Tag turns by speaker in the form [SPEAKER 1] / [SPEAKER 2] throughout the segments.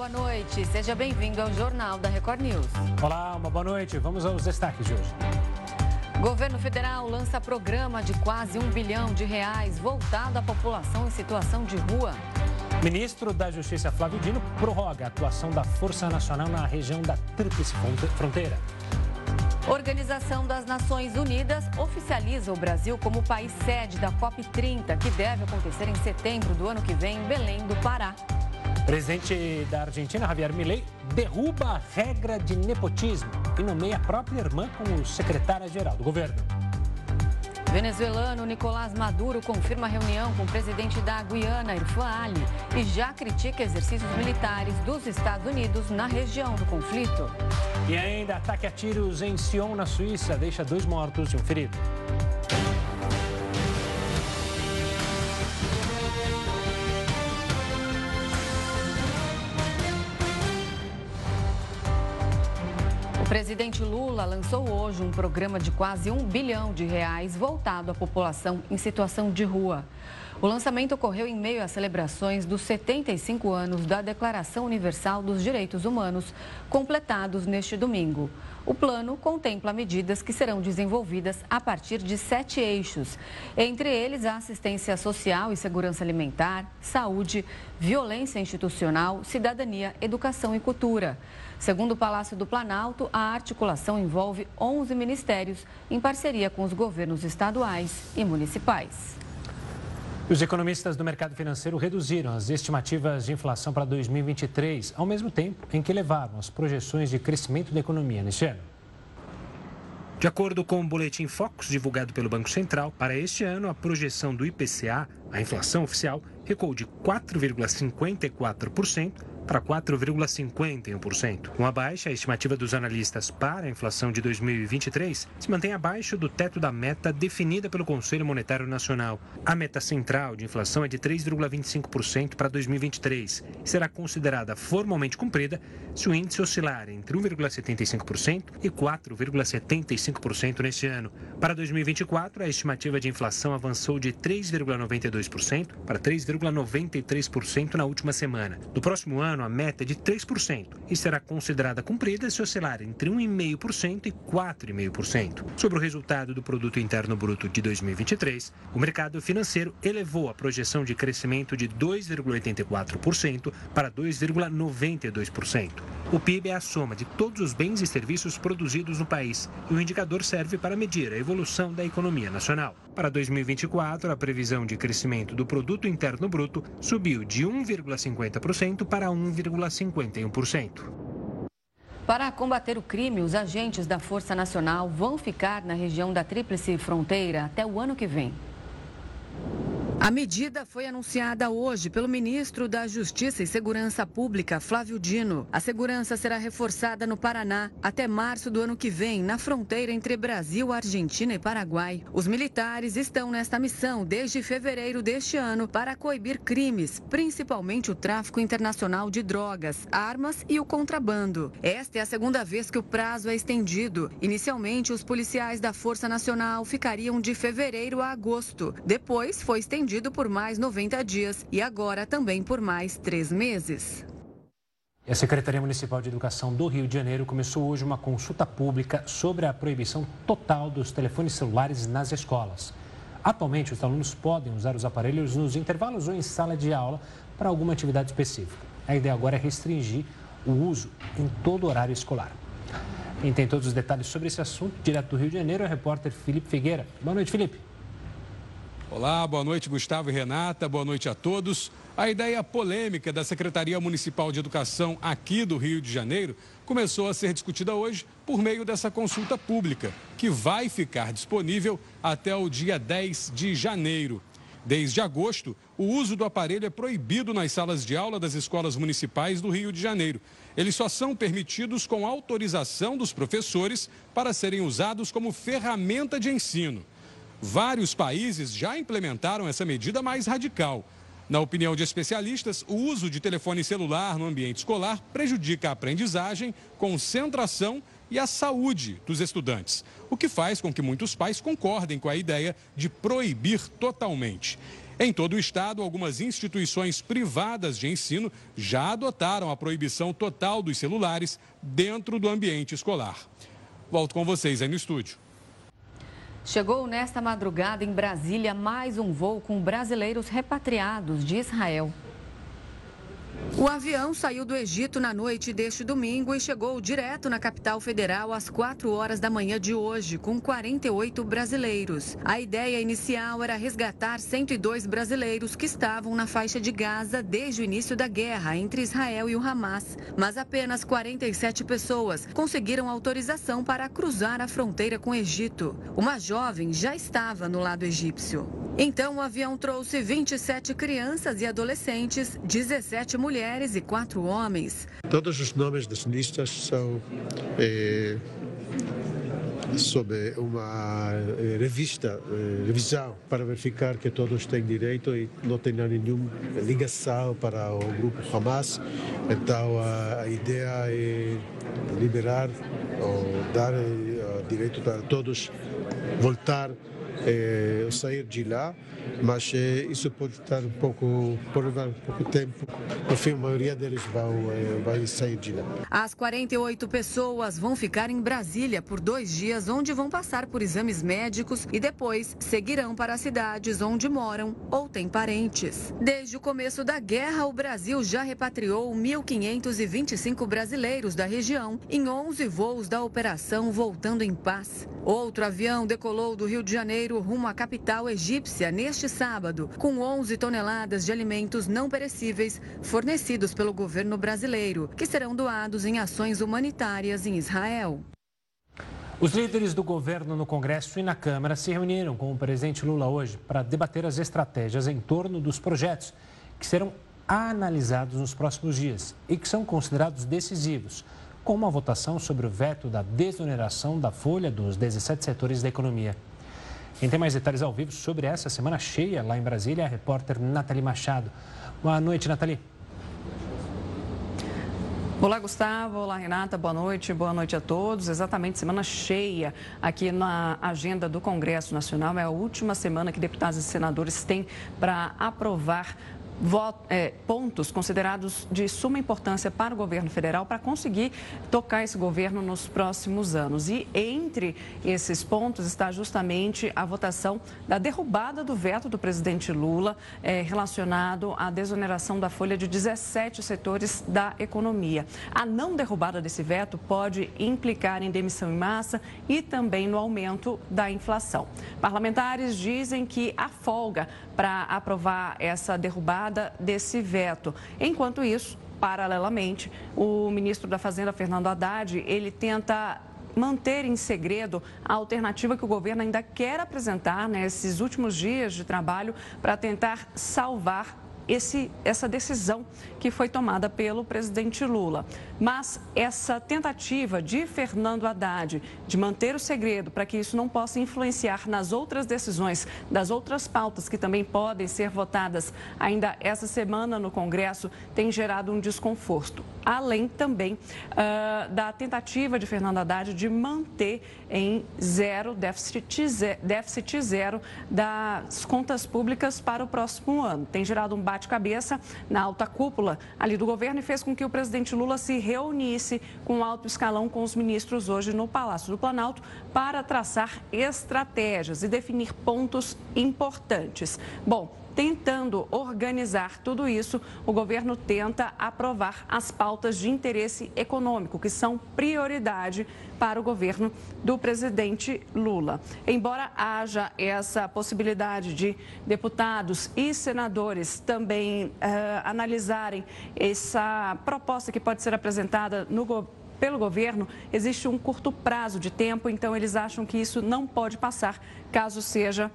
[SPEAKER 1] boa noite. Seja bem-vindo ao Jornal da Record News.
[SPEAKER 2] Olá, uma boa noite. Vamos aos destaques de hoje.
[SPEAKER 1] Governo federal lança programa de quase um bilhão de reais voltado à população em situação de rua.
[SPEAKER 2] Ministro da Justiça Flávio Dino prorroga a atuação da Força Nacional na região da Tríplice Fronteira.
[SPEAKER 1] Organização das Nações Unidas oficializa o Brasil como país sede da COP30, que deve acontecer em setembro do ano que vem em Belém do Pará.
[SPEAKER 2] Presidente da Argentina, Javier Milei, derruba a regra de nepotismo e nomeia a própria irmã como secretária-geral do governo.
[SPEAKER 1] Venezuelano Nicolás Maduro confirma reunião com o presidente da Guiana, Irfan Ali, e já critica exercícios militares dos Estados Unidos na região do conflito.
[SPEAKER 2] E ainda ataque a tiros em Sion, na Suíça, deixa dois mortos e um ferido.
[SPEAKER 1] Presidente Lula lançou hoje um programa de quase um bilhão de reais voltado à população em situação de rua. O lançamento ocorreu em meio às celebrações dos 75 anos da Declaração Universal dos Direitos Humanos, completados neste domingo. O plano contempla medidas que serão desenvolvidas a partir de sete eixos, entre eles a assistência social e segurança alimentar, saúde, violência institucional, cidadania, educação e cultura. Segundo o Palácio do Planalto, a articulação envolve 11 ministérios, em parceria com os governos estaduais e municipais.
[SPEAKER 2] Os economistas do mercado financeiro reduziram as estimativas de inflação para 2023, ao mesmo tempo em que elevaram as projeções de crescimento da economia neste ano. De acordo com o boletim Focus divulgado pelo Banco Central, para este ano a projeção do IPCA, a inflação oficial, recuou de 4,54% para 4,51%. Com a baixa, a estimativa dos analistas para a inflação de 2023 se mantém abaixo do teto da meta definida pelo Conselho Monetário Nacional. A meta central de inflação é de 3,25% para 2023 e será considerada formalmente cumprida se o índice oscilar entre 1,75% e 4,75% neste ano. Para 2024, a estimativa de inflação avançou de 3,92% para 3,93% na última semana. No próximo ano, ano a meta é de 3% e será considerada cumprida se oscilar entre 1,5% e 4,5%. Sobre o resultado do Produto Interno Bruto de 2023, o mercado financeiro elevou a projeção de crescimento de 2,84% para 2,92%. O PIB é a soma de todos os bens e serviços produzidos no país e o indicador serve para medir a evolução da economia nacional. Para 2024, a previsão de crescimento do Produto Interno Bruto subiu de 1,50% para 1,51%.
[SPEAKER 1] Para combater o crime, os agentes da Força Nacional vão ficar na região da Tríplice Fronteira até o ano que vem. A medida foi anunciada hoje pelo ministro da Justiça e Segurança Pública, Flávio Dino. A segurança será reforçada no Paraná até março do ano que vem, na fronteira entre Brasil, Argentina e Paraguai. Os militares estão nesta missão desde fevereiro deste ano para coibir crimes, principalmente o tráfico internacional de drogas, armas e o contrabando. Esta é a segunda vez que o prazo é estendido. Inicialmente, os policiais da Força Nacional ficariam de fevereiro a agosto. Depois, foi estendido por mais 90 dias e agora também por mais três meses.
[SPEAKER 2] A Secretaria Municipal de Educação do Rio de Janeiro começou hoje uma consulta pública sobre a proibição total dos telefones celulares nas escolas. Atualmente, os alunos podem usar os aparelhos nos intervalos ou em sala de aula para alguma atividade específica. A ideia agora é restringir o uso em todo o horário escolar. Quem tem todos os detalhes sobre esse assunto, direto do Rio de Janeiro, é o repórter Felipe Figueira. Boa noite, Felipe.
[SPEAKER 3] Olá, boa noite, Gustavo e Renata, boa noite a todos. A ideia polêmica da Secretaria Municipal de Educação aqui do Rio de Janeiro começou a ser discutida hoje por meio dessa consulta pública, que vai ficar disponível até o dia 10 de janeiro. Desde agosto, o uso do aparelho é proibido nas salas de aula das escolas municipais do Rio de Janeiro. Eles só são permitidos com autorização dos professores para serem usados como ferramenta de ensino. Vários países já implementaram essa medida mais radical. Na opinião de especialistas, o uso de telefone celular no ambiente escolar prejudica a aprendizagem, concentração e a saúde dos estudantes, o que faz com que muitos pais concordem com a ideia de proibir totalmente. Em todo o estado, algumas instituições privadas de ensino já adotaram a proibição total dos celulares dentro do ambiente escolar. Volto com vocês aí no estúdio.
[SPEAKER 1] Chegou nesta madrugada em Brasília mais um voo com brasileiros repatriados de Israel. O avião saiu do Egito na noite deste domingo e chegou direto na capital federal às 4 horas da manhã de hoje, com 48 brasileiros. A ideia inicial era resgatar 102 brasileiros que estavam na faixa de Gaza desde o início da guerra entre Israel e o Hamas. Mas apenas 47 pessoas conseguiram autorização para cruzar a fronteira com o Egito. Uma jovem já estava no lado egípcio. Então, o avião trouxe 27 crianças e adolescentes, 17 mulheres e quatro homens.
[SPEAKER 4] Todos os nomes das listas são é, sob uma é, revista, é, revisão, para verificar que todos têm direito e não tenham nenhuma ligação para o grupo Hamas. Então, a, ideia é liberar ou dar direito para todos voltar é, sair de lá, mas é, isso pode estar um pouco, pode levar um pouco de tempo. No fim, a maioria deles vão, é, vai sair de lá.
[SPEAKER 1] As 48 pessoas vão ficar em Brasília por dois dias, onde vão passar por exames médicos e depois seguirão para as cidades onde moram ou têm parentes. Desde o começo da guerra, o Brasil já repatriou 1.525 brasileiros da região em 11 voos da operação Voltando em Paz. Outro avião decolou do Rio de Janeiro rumo à capital egípcia neste sábado, com 11 toneladas de alimentos não perecíveis fornecidos pelo governo brasileiro, que serão doados em ações humanitárias em Israel.
[SPEAKER 2] Os líderes do governo no Congresso e na Câmara se reuniram com o presidente Lula hoje para debater as estratégias em torno dos projetos que serão analisados nos próximos dias e que são considerados decisivos, como a votação sobre o veto da desoneração da folha dos 17 setores da economia. Quem tem mais detalhes ao vivo sobre essa semana cheia lá em Brasília é a repórter Nathalie Machado. Boa noite, Nathalie.
[SPEAKER 5] Olá, Gustavo. Olá, Renata. Boa noite. Boa noite a todos. Exatamente, semana cheia aqui na agenda do Congresso Nacional. É a última semana que deputados e senadores têm para aprovar é, pontos considerados de suma importância para o governo federal para conseguir tocar esse governo nos próximos anos. E entre esses pontos está justamente a votação da derrubada do veto do presidente Lula é, relacionado à desoneração da folha de 17 setores da economia. A não derrubada desse veto pode implicar em demissão em massa e também no aumento da inflação. Parlamentares dizem que há folga para aprovar essa derrubada desse veto. Enquanto isso, paralelamente, o ministro da Fazenda, Fernando Haddad, ele tenta manter em segredo a alternativa que o governo ainda quer apresentar nesses últimos dias de trabalho para tentar salvar esse, essa decisão que foi tomada pelo presidente Lula. Mas essa tentativa de Fernando Haddad de manter o segredo para que isso não possa influenciar nas outras decisões, das outras pautas que também podem ser votadas ainda essa semana no Congresso, tem gerado um desconforto. Além também uh, da tentativa de Fernando Haddad de manter em zero, déficit zero, déficit zero das contas públicas para o próximo ano. Tem gerado um bate-cabeça na alta cúpula ali do governo e fez com que o presidente Lula se reunisse com alto escalão com os ministros hoje no Palácio do Planalto para traçar estratégias e definir pontos importantes. Bom, Tentando organizar tudo isso, o governo tenta aprovar as pautas de interesse econômico, que são prioridade para o governo do presidente Lula. Embora haja essa possibilidade de deputados e senadores também uh, analisarem essa proposta que pode ser apresentada no pelo governo, existe um curto prazo de tempo, então eles acham que isso não pode passar caso seja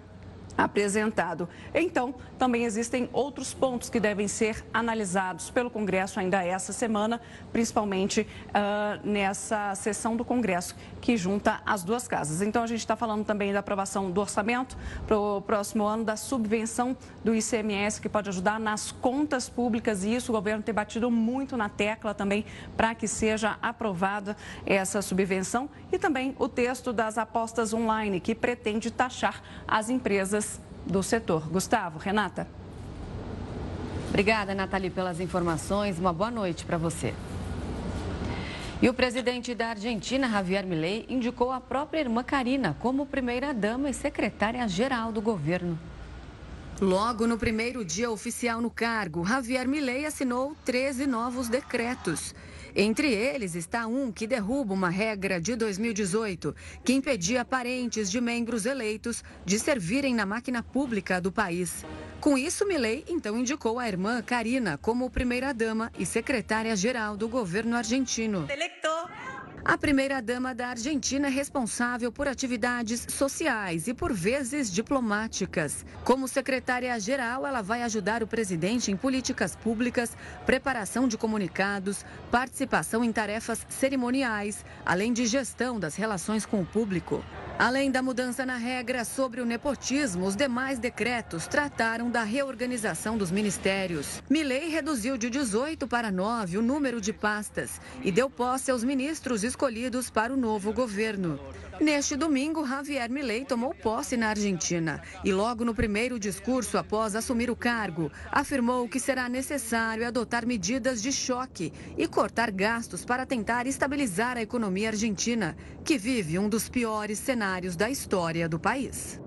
[SPEAKER 5] apresentado. Então, também existem outros pontos que devem ser analisados pelo Congresso ainda essa semana, principalmente uh, nessa sessão do Congresso que junta as duas casas. Então, a gente está falando também da aprovação do orçamento para o próximo ano, da subvenção do ICMS, que pode ajudar nas contas públicas, e isso o governo tem batido muito na tecla também para que seja aprovada essa subvenção, e também o texto das apostas online, que pretende taxar as empresas do setor. Gustavo, Renata.
[SPEAKER 1] Obrigada, Nathalie, pelas informações. Uma boa noite para você. E o presidente da Argentina, Javier Milei, indicou a própria irmã Karina como primeira-dama e secretária-geral do governo. Logo no primeiro dia oficial no cargo, Javier Milei assinou 13 novos decretos. Entre eles está um que derruba uma regra de 2018 que impedia parentes de membros eleitos de servirem na máquina pública do país. Com isso, Milei então indicou a irmã Karina como primeira-dama e secretária-geral do governo argentino. A primeira-dama da Argentina é responsável por atividades sociais e, por vezes, diplomáticas. Como secretária-geral, ela vai ajudar o presidente em políticas públicas, preparação de comunicados, participação em tarefas cerimoniais, além de gestão das relações com o público. Além da mudança na regra sobre o nepotismo, os demais decretos trataram da reorganização dos ministérios. Milei reduziu de 18 para 9 o número de pastas e deu posse aos ministros escolhidos para o novo governo. Neste domingo, Javier Milei tomou posse na Argentina e, logo no primeiro discurso após assumir o cargo, afirmou que será necessário adotar medidas de choque e cortar gastos para tentar estabilizar a economia argentina, que vive um dos piores cenários da história do país.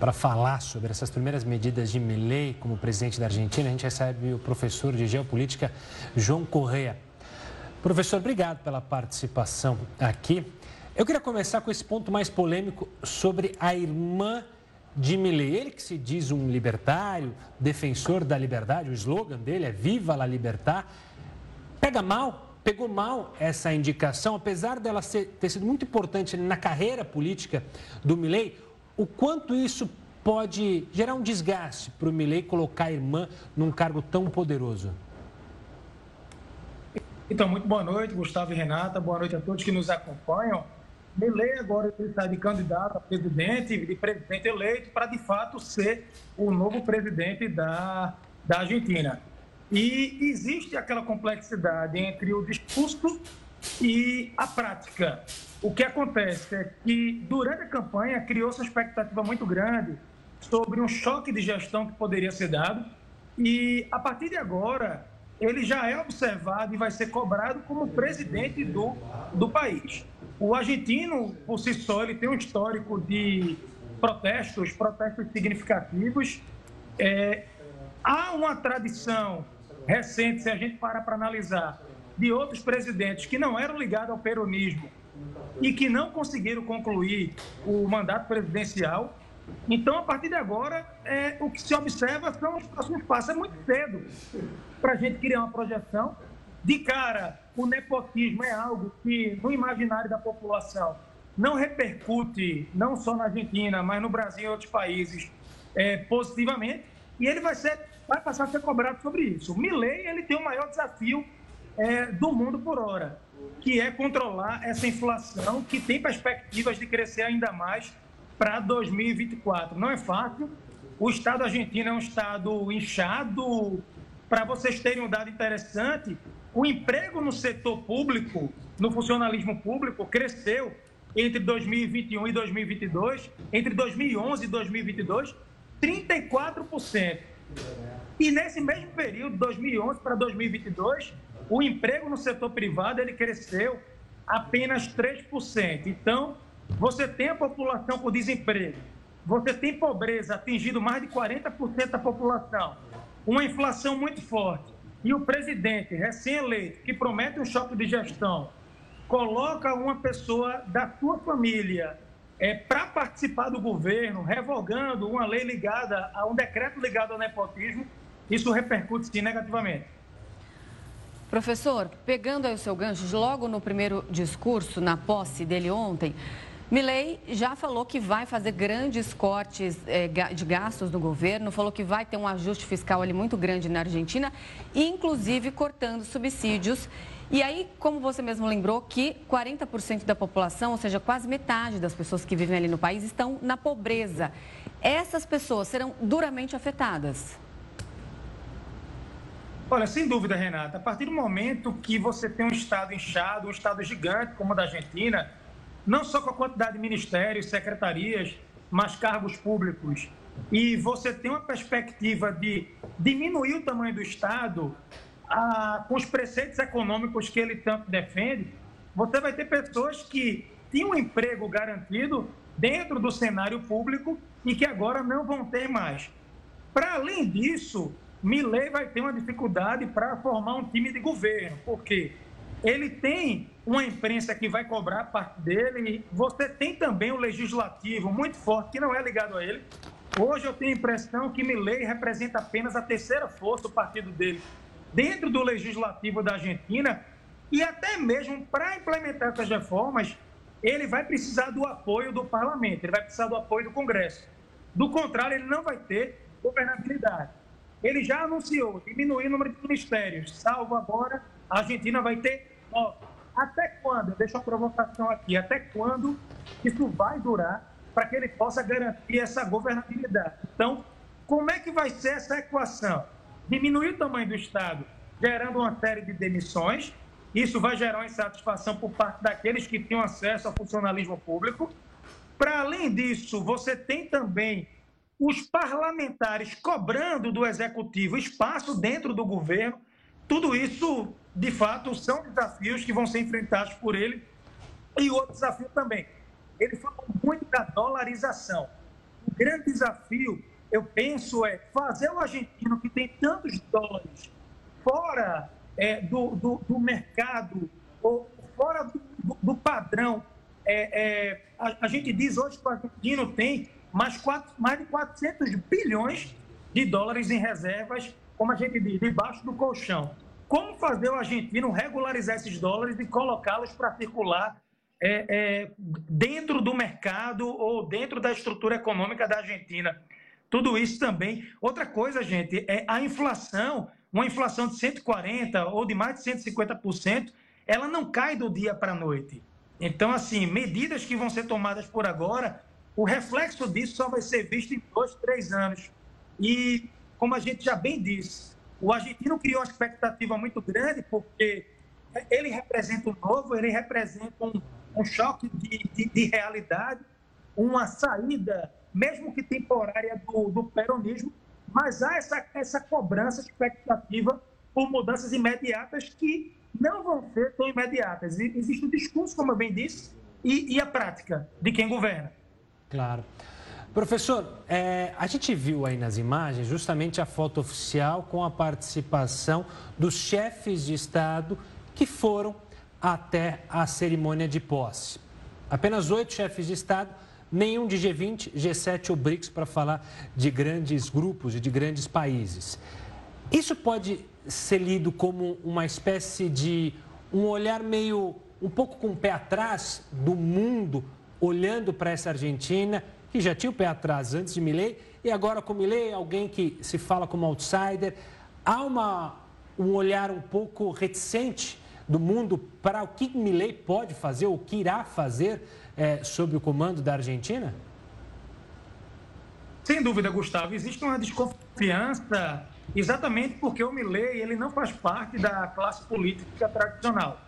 [SPEAKER 2] Para falar sobre essas primeiras medidas de Milei como presidente da Argentina, a gente recebe o professor de geopolítica João Correa. Professor, obrigado pela participação aqui. Eu queria começar com esse ponto mais polêmico sobre a irmã de Milley. Ele que se diz um libertário, defensor da liberdade, o slogan dele é Viva la Libertad. Pega mal, pegou mal essa indicação, apesar dela ser, ter sido muito importante na carreira política do Milley, o quanto isso pode gerar um desgaste para o Milley colocar a irmã num cargo tão poderoso?
[SPEAKER 6] Então, muito boa noite, Gustavo e Renata, boa noite a todos que nos acompanham. Milley agora ele está de candidato a presidente, de presidente eleito, para de fato ser o novo presidente da, da Argentina. E existe aquela complexidade entre o discurso e a prática. O que acontece é que durante a campanha criou-se uma expectativa muito grande sobre um choque de gestão que poderia ser dado, e a partir de agora ele já é observado e vai ser cobrado como presidente do, do país. O argentino, por si só, ele tem um histórico de protestos, protestos significativos. É, há uma tradição recente, se a gente parar para analisar, de outros presidentes que não eram ligados ao peronismo e que não conseguiram concluir o mandato presidencial. Então, a partir de agora, é, o que se observa são os próximos passos. É muito cedo para a gente criar uma projeção. De cara, o nepotismo é algo que, no imaginário da população, não repercute, não só na Argentina, mas no Brasil e outros países, é, positivamente, e ele vai, ser, vai passar a ser cobrado sobre isso. O Milley, ele tem o maior desafio é, do mundo por hora, que é controlar essa inflação que tem perspectivas de crescer ainda mais para 2024. Não é fácil. O Estado argentino é um Estado inchado. Para vocês terem um dado interessante, o emprego no setor público, no funcionalismo público, cresceu entre 2021 e 2022, entre 2011 e 2022, 34%. E nesse mesmo período, 2011 para 2022, o emprego no setor privado ele cresceu apenas 3%. Então, você tem a população com desemprego, você tem pobreza atingindo mais de 40% da população, uma inflação muito forte e o presidente recém-eleito, que promete um choque de gestão, coloca uma pessoa da sua família é, para participar do governo, revogando uma lei ligada a um decreto ligado ao nepotismo, isso repercute sim negativamente.
[SPEAKER 1] Professor, pegando aí o seu gancho, logo no primeiro discurso, na posse dele ontem, Milley já falou que vai fazer grandes cortes eh, de gastos do governo, falou que vai ter um ajuste fiscal ali muito grande na Argentina, inclusive cortando subsídios. E aí, como você mesmo lembrou, que 40% da população, ou seja, quase metade das pessoas que vivem ali no país, estão na pobreza. Essas pessoas serão duramente afetadas.
[SPEAKER 6] Olha, sem dúvida, Renata, a partir do momento que você tem um Estado inchado, um Estado gigante como o da Argentina, não só com a quantidade de ministérios, secretarias, mas cargos públicos. E você tem uma perspectiva de diminuir o tamanho do Estado a, com os preceitos econômicos que ele tanto defende, você vai ter pessoas que tinham um emprego garantido dentro do cenário público e que agora não vão ter mais. Para além disso, Milley vai ter uma dificuldade para formar um time de governo, porque ele tem uma imprensa que vai cobrar parte dele, você tem também o legislativo muito forte, que não é ligado a ele. Hoje eu tenho a impressão que Milley representa apenas a terceira força do partido dele dentro do legislativo da Argentina e até mesmo para implementar essas reformas, ele vai precisar do apoio do parlamento, ele vai precisar do apoio do Congresso. Do contrário, ele não vai ter governabilidade. Ele já anunciou diminuir o número de ministérios, salvo agora a Argentina vai ter Até quando? Deixa uma provocação aqui. Até quando isso vai durar para que ele possa garantir essa governabilidade? Então, como é que vai ser essa equação? Diminuir o tamanho do Estado, gerando uma série de demissões. Isso vai gerar uma insatisfação por parte daqueles que tinham acesso ao funcionalismo público. Para além disso, você tem também os parlamentares cobrando do executivo espaço dentro do governo. Tudo isso, de fato, são desafios que vão ser enfrentados por ele. E outro desafio também. Ele falou muito da dolarização. O grande desafio, eu penso, é fazer o argentino que tem tantos dólares fora é, do, do, do, mercado, ou fora do, do padrão. É, é, a, a gente diz hoje que o argentino tem mais, quatro, mais de 400 bilhões de dólares em reservas, como a gente diz, debaixo do colchão. Como fazer o argentino regularizar esses dólares e colocá-los para circular é, é, dentro do mercado ou dentro da estrutura econômica da Argentina? Tudo isso também. Outra coisa, gente, é a inflação, uma inflação de 140% ou de mais de 150%, ela não cai do dia para a noite. Então, assim, medidas que vão ser tomadas por agora o reflexo disso só vai ser visto em dois, três anos. E, como a gente já bem disse, o argentino criou uma expectativa muito grande, porque ele representa um novo, ele representa um, um choque de, de, de, realidade, uma saída, mesmo que temporária, do, do peronismo, mas há essa, essa cobrança, expectativa por mudanças imediatas que não vão ser tão imediatas. Existe o discurso, como eu bem disse, e, e a prática de quem governa.
[SPEAKER 2] Claro. Professor, é, a gente viu aí nas imagens justamente a foto oficial com a participação dos chefes de Estado que foram até a cerimônia de posse. Apenas oito chefes de Estado, nenhum de G20, G7 ou BRICS para falar de grandes grupos e de grandes países. Isso pode ser lido como uma espécie de um olhar meio um pouco com o pé atrás do mundo olhando para essa Argentina, que já tinha o pé atrás antes de Milley, e agora com Milley, alguém que se fala como outsider. Há uma, um olhar um pouco reticente do mundo para o que Milley pode fazer, o que irá fazer é, sob o comando da Argentina?
[SPEAKER 6] Sem dúvida, Gustavo. Existe uma desconfiança exatamente porque o Milley ele não faz parte da classe política tradicional.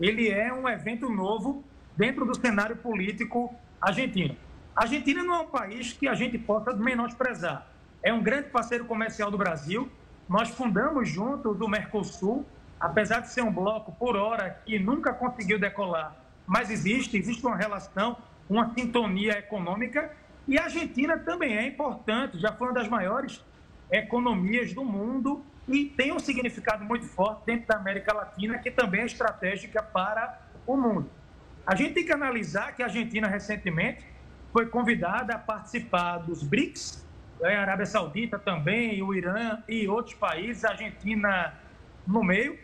[SPEAKER 6] Ele é um evento novo dentro do cenário político argentino. A Argentina não é um país que a gente possa menosprezar. É um grande parceiro comercial do Brasil. Nós fundamos junto do Mercosul, apesar de ser um bloco por hora que nunca conseguiu decolar, mas existe, existe uma relação, uma sintonia econômica. E a Argentina também é importante, já foi uma das maiores economias do mundo e tem um significado muito forte dentro da América Latina, que também é estratégica para o mundo. A gente tem que analisar que a Argentina recentemente foi convidada a participar dos BRICS, né, a Arábia Saudita também, o Irã e outros países, a Argentina no meio.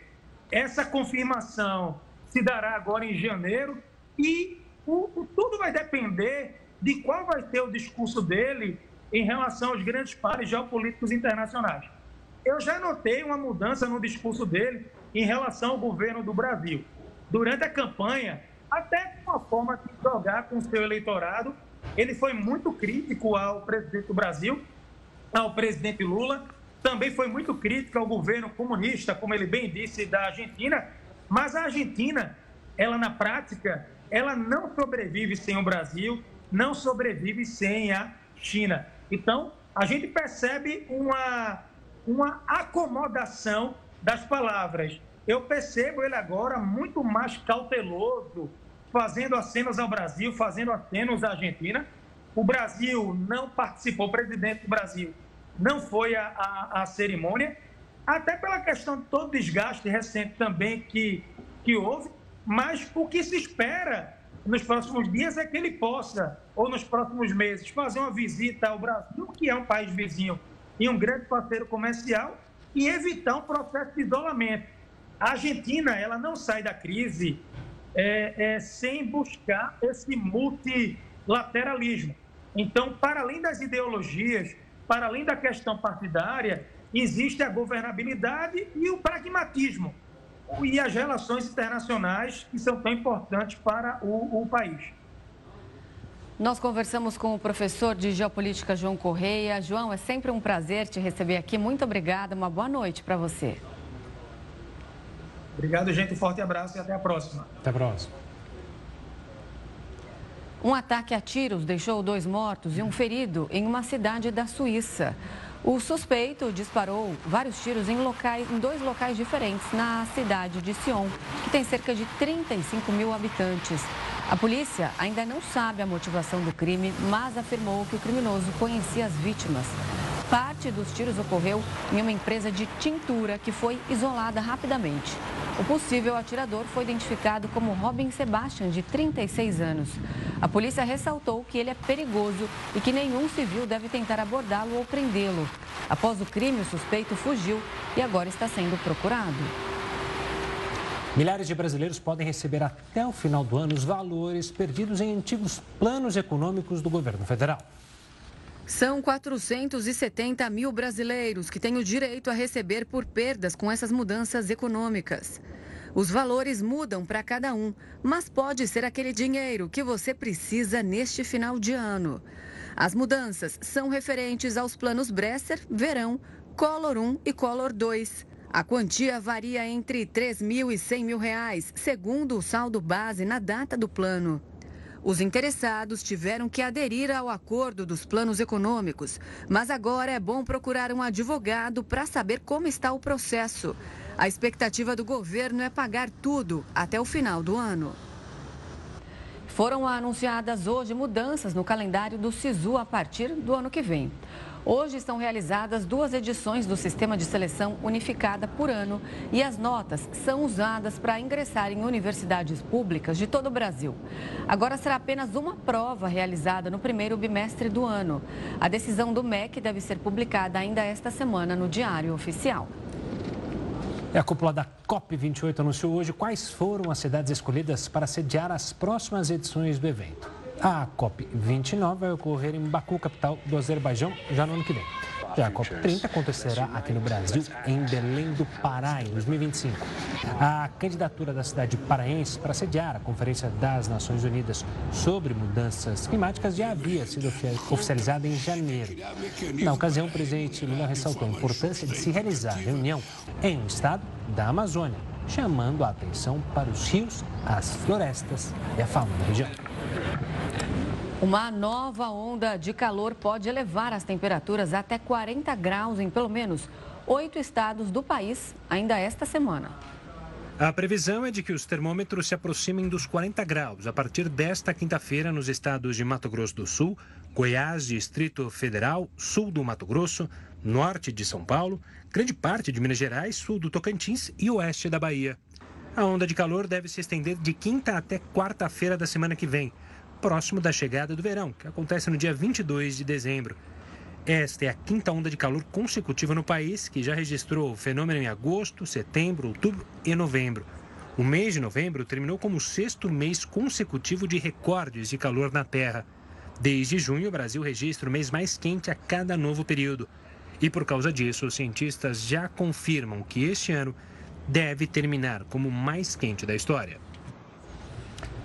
[SPEAKER 6] Essa confirmação se dará agora em janeiro e o, o, tudo vai depender de qual vai ser o discurso dele em relação aos grandes pares geopolíticos internacionais. Eu já notei uma mudança no discurso dele em relação ao governo do Brasil. Durante a campanha, até uma forma de jogar com o seu eleitorado. Ele foi muito crítico ao presidente do Brasil, ao presidente Lula, também foi muito crítico ao governo comunista, como ele bem disse, da Argentina, mas a Argentina, ela na prática, ela não sobrevive sem o Brasil, não sobrevive sem a China. Então, a gente percebe uma, uma acomodação das palavras. Eu percebo ele agora muito mais cauteloso, fazendo acenos ao Brasil, fazendo acenos à Argentina. O Brasil não participou, o presidente do Brasil não foi à, à, à cerimônia, até pela questão de todo o desgaste recente também que, que houve, mas o que se espera nos próximos dias é que ele possa, ou nos próximos meses, fazer uma visita ao Brasil, que é um país vizinho e um grande parceiro comercial, e evitar um processo de isolamento. A Argentina ela não sai da crise é, é, sem buscar esse multilateralismo. Então, para além das ideologias, para além da questão partidária, existe a governabilidade e o pragmatismo e as relações internacionais que são tão importantes para o, o país.
[SPEAKER 1] Nós conversamos com o professor de Geopolítica João Correia. João, é sempre um prazer te receber aqui. Muito obrigada, uma boa noite para você.
[SPEAKER 6] Obrigado, gente. Um forte abraço e até a próxima.
[SPEAKER 2] Até a próxima.
[SPEAKER 1] Um ataque a tiros deixou dois mortos e um ferido em uma cidade da Suíça. O suspeito disparou vários tiros em, locais, em dois locais diferentes na cidade de Sion, que tem cerca de 35 mil habitantes. A polícia ainda não sabe a motivação do crime, mas afirmou que o criminoso conhecia as vítimas. Parte dos tiros ocorreu em uma empresa de tintura que foi isolada rapidamente. O possível atirador foi identificado como Robin Sebastian, de 36 anos. A polícia ressaltou que ele é perigoso e que nenhum civil deve tentar abordá-lo ou prendê-lo. Após o crime, o suspeito fugiu e agora está sendo procurado.
[SPEAKER 2] Milhares de brasileiros podem receber até o final do ano os valores perdidos em antigos planos econômicos do governo federal.
[SPEAKER 1] São 470 mil brasileiros que têm o direito a receber por perdas com essas mudanças econômicas. Os valores mudam para cada um, mas pode ser aquele dinheiro que você precisa neste final de ano. As mudanças são referentes aos planos Bresser, Verão, Color 1 e Color 2. A quantia varia entre R$ 3 mil e 100 mil reais, segundo o saldo base na data do plano. Os interessados tiveram que aderir ao acordo dos planos econômicos, mas agora é bom procurar um advogado para saber como está o processo. A expectativa do governo é pagar tudo até o final do ano. Foram anunciadas hoje mudanças no calendário do SISU a partir do ano que vem. Hoje são realizadas duas edições do Sistema de Seleção Unificada por ano e as notas são usadas para ingressar em universidades públicas de todo o Brasil. Agora será apenas uma prova realizada no primeiro bimestre do ano. A decisão do MEC deve ser publicada ainda esta semana no Diário Oficial.
[SPEAKER 2] A cúpula da COP28 anunciou hoje quais foram as cidades escolhidas para sediar as próximas edições do evento. A COP29 vai ocorrer em Baku, capital do Azerbaijão, já no ano que vem. Já a COP30 acontecerá aqui no Brasil, em Belém do Pará, em 2025. A candidatura da cidade paraense para sediar a Conferência das Nações Unidas sobre Mudanças Climáticas já havia sido oficializada em janeiro. Na ocasião, o presidente Lula ressaltou a importância de se realizar a reunião em um estado da Amazônia, chamando a atenção para os rios, as florestas e a fauna da região.
[SPEAKER 1] Uma nova onda de calor pode elevar as temperaturas até 40 graus em pelo menos oito estados do país ainda esta semana.
[SPEAKER 2] A previsão é de que os termômetros se aproximem dos 40 graus a partir desta quinta-feira nos estados de Mato Grosso do Sul, Goiás, Distrito Federal, sul do Mato Grosso, norte de São Paulo, grande parte de Minas Gerais, sul do Tocantins e oeste da Bahia. A onda de calor deve se estender de quinta até quarta-feira da semana que vem próximo da chegada do verão, que acontece no dia 22 de dezembro. Esta é a quinta onda de calor consecutiva no país, que já registrou o fenômeno em agosto, setembro, outubro e novembro. O mês de novembro terminou como o sexto mês consecutivo de recordes de calor na Terra. Desde junho, o Brasil registra o mês mais quente a cada novo período. E por causa disso, os cientistas já confirmam que este ano deve terminar como o mais quente da história.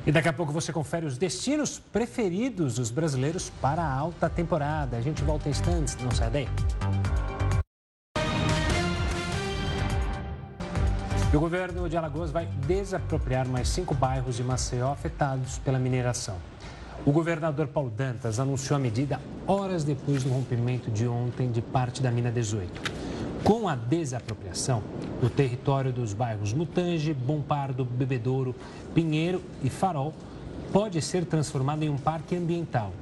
[SPEAKER 2] E daqui a pouco você confere os destinos preferidos dos brasileiros para a alta temporada. A gente volta em instantes, não sai daí. E o governo de Alagoas vai desapropriar mais cinco bairros de Maceió afetados pela mineração. O governador Paulo Dantas anunciou a medida horas depois do rompimento de ontem de parte da mina 18. Com a desapropriação, o território dos bairros Mutange, Bom Pardo, Bebedouro, Pinheiro e Farol pode ser transformado em um parque ambiental.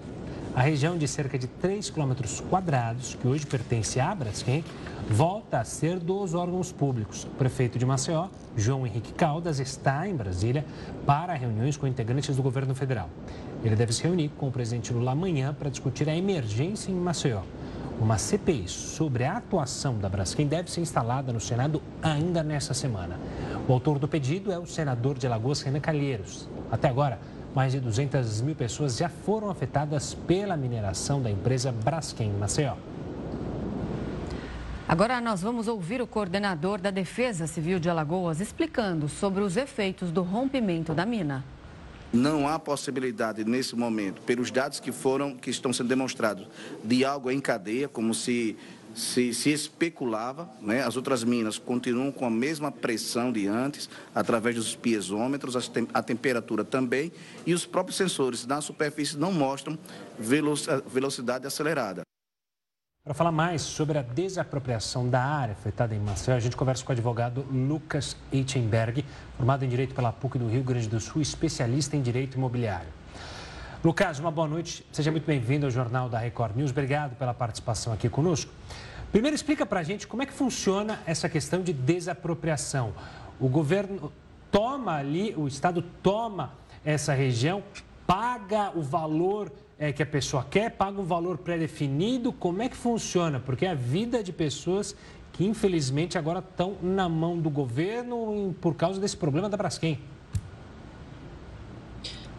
[SPEAKER 2] A região de cerca de 3 quilômetros quadrados, que hoje pertence à Braskem, volta a ser dos órgãos públicos. O prefeito de Maceió, João Henrique Caldas, está em Brasília para reuniões com integrantes do governo federal. Ele deve se reunir com o presidente Lula amanhã para discutir a emergência em Maceió. Uma CPI sobre a atuação da Braskem deve ser instalada no Senado ainda nesta semana. O autor do pedido é o senador de Alagoas, Renan Calheiros. Até agora, mais de 200 mil pessoas já foram afetadas pela mineração da empresa Braskem Maceió.
[SPEAKER 1] Agora nós vamos ouvir o coordenador da Defesa Civil de Alagoas explicando sobre os efeitos do rompimento da mina.
[SPEAKER 7] Não há possibilidade nesse momento, pelos dados que foram, que estão sendo demonstrados, de algo em cadeia, como se se, se, especulava, né? as outras minas continuam com a mesma pressão de antes, através dos piezômetros, a temperatura também, e os próprios sensores na superfície não mostram velocidade acelerada.
[SPEAKER 2] Para falar mais sobre a desapropriação da área afetada em Maceió, a gente conversa com o advogado Lucas Eitzenberg, formado em Direito pela PUC do Rio Grande do Sul, especialista em Direito Imobiliário. Lucas, uma boa noite. Seja muito bem-vindo ao Jornal da Record News. Obrigado pela participação aqui conosco. Primeiro, explica para a gente como é que funciona essa questão de desapropriação. O governo toma ali, o Estado toma essa região, paga o valor é, que a pessoa quer, paga um valor pré-definido? Como é que funciona? Porque a vida de pessoas que infelizmente agora estão na mão do governo por causa desse problema da Braskem.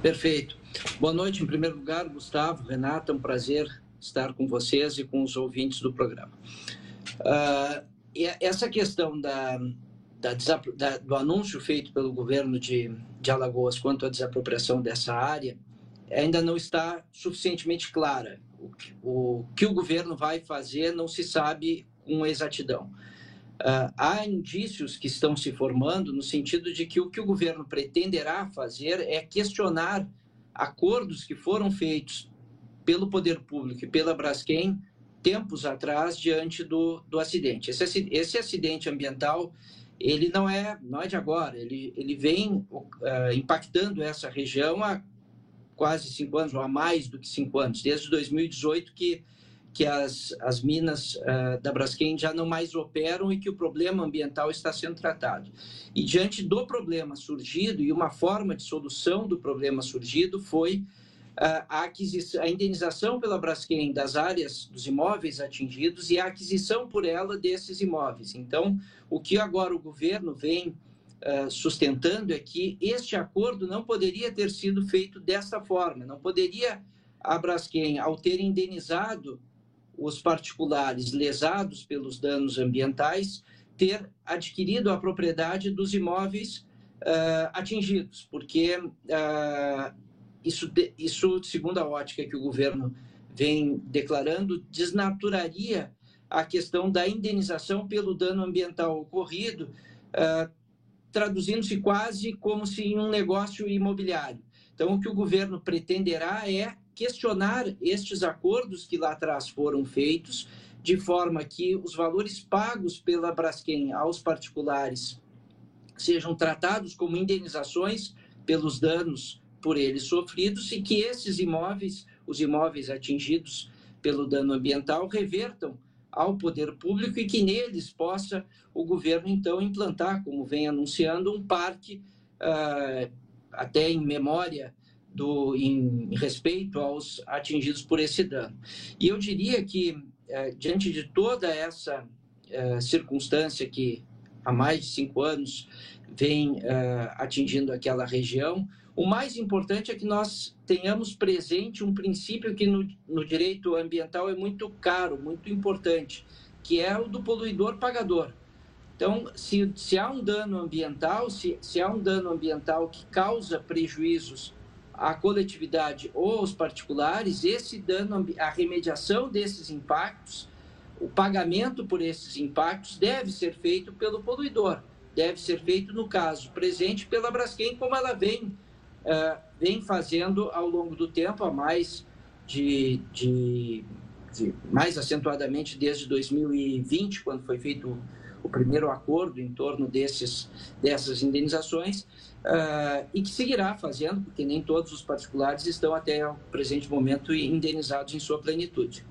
[SPEAKER 8] Perfeito. Boa noite, em primeiro lugar, Gustavo, Renata, é um prazer estar com vocês e com os ouvintes do programa. Uh, essa questão da, da, da, do anúncio feito pelo governo de, de Alagoas quanto à desapropriação dessa área ainda não está suficientemente clara. O, o que o governo vai fazer não se sabe com exatidão. Uh, há indícios que estão se formando no sentido de que o que o governo pretenderá fazer é questionar acordos que foram feitos pelo poder público e pela Braskem tempos atrás diante do, do acidente. Esse, esse acidente ambiental ele não é não é de agora, ele, ele vem uh, impactando essa região há quase cinco anos, ou há mais do que cinco anos, desde 2018 que, que as, as minas uh, da Braskem já não mais operam e que o problema ambiental está sendo tratado. E diante do problema surgido, e uma forma de solução do problema surgido foi uh, a, aquisição, a indenização pela Braskem das áreas dos imóveis atingidos e a aquisição por ela desses imóveis. Então, o que agora o governo vem eh, sustentando é que este acordo não poderia ter sido feito dessa forma, não poderia a Braskem, ao ter indenizado os particulares lesados pelos danos ambientais, ter adquirido a propriedade dos imóveis uh, atingidos, porque uh, isso, isso, segundo a ótica que o governo vem declarando, desnaturaria a questão da indenização pelo dano ambiental ocorrido, uh, traduzindo-se quase como se em um negócio imobiliário. Então, o que o governo pretenderá é questionar estes acordos que lá atrás foram feitos, de forma que os valores pagos pela Braskem aos particulares sejam tratados como indenizações pelos danos por eles sofridos e que esses imóveis, os imóveis atingidos pelo dano ambiental, revertam ao poder público e que neles possa o governo, então, implantar, como vem anunciando, um parque, uh, até em memória do, em respeito aos atingidos por esse dano. E eu diria que, uh, diante de toda essa uh, circunstância que há mais de cinco anos vem atingindo aquela região, o mais importante é que nós tenhamos presente um princípio que no, no, direito ambiental é muito caro, muito importante, que é o do poluidor pagador. Então, se, se há um dano ambiental, se, se há um dano ambiental que causa prejuízos à coletividade ou aos particulares, esse dano, a remediação desses impactos, o pagamento por esses impactos deve ser feito pelo poluidor, deve ser feito, no caso presente, pela Braskem, como ela vem uh, vem fazendo ao longo do tempo, a mais de, de, de, mais acentuadamente desde 2020, quando foi feito o primeiro acordo em torno desses, dessas indenizações, uh, e que seguirá fazendo, porque nem todos os particulares estão até o presente momento indenizados em sua plenitude.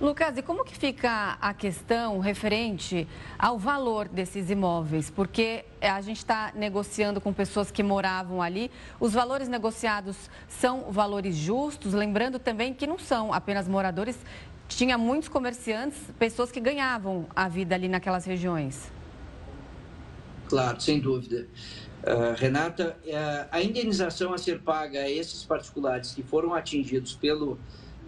[SPEAKER 1] Lucas, e como que fica a questão referente ao valor desses imóveis? Porque a gente está negociando com pessoas que moravam ali. Os valores negociados são valores justos? Lembrando também que não são apenas moradores, tinha muitos comerciantes, pessoas que ganhavam a vida ali naquelas regiões.
[SPEAKER 8] Claro, sem dúvida. Uh, Renata, uh, a indenização a ser paga a esses particulares que foram atingidos pelo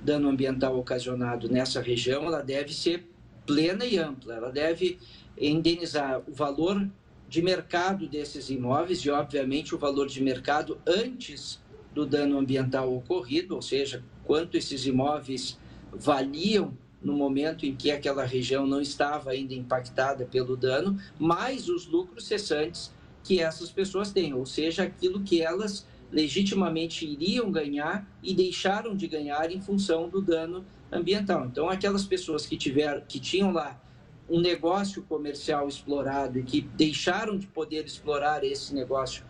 [SPEAKER 8] dano ambiental ocasionado nessa região, ela deve ser plena e ampla. Ela deve indenizar o valor de mercado desses imóveis e, obviamente, o valor de mercado antes do dano ambiental ocorrido, ou seja, quanto esses imóveis valiam no momento em que aquela região não estava ainda impactada pelo dano, mais os lucros cessantes que essas pessoas têm, ou seja, aquilo que elas legitimamente iriam ganhar e deixaram de ganhar em função do dano ambiental. Então, aquelas pessoas que tiveram, que tinham lá um negócio comercial explorado e que deixaram de poder explorar esse negócio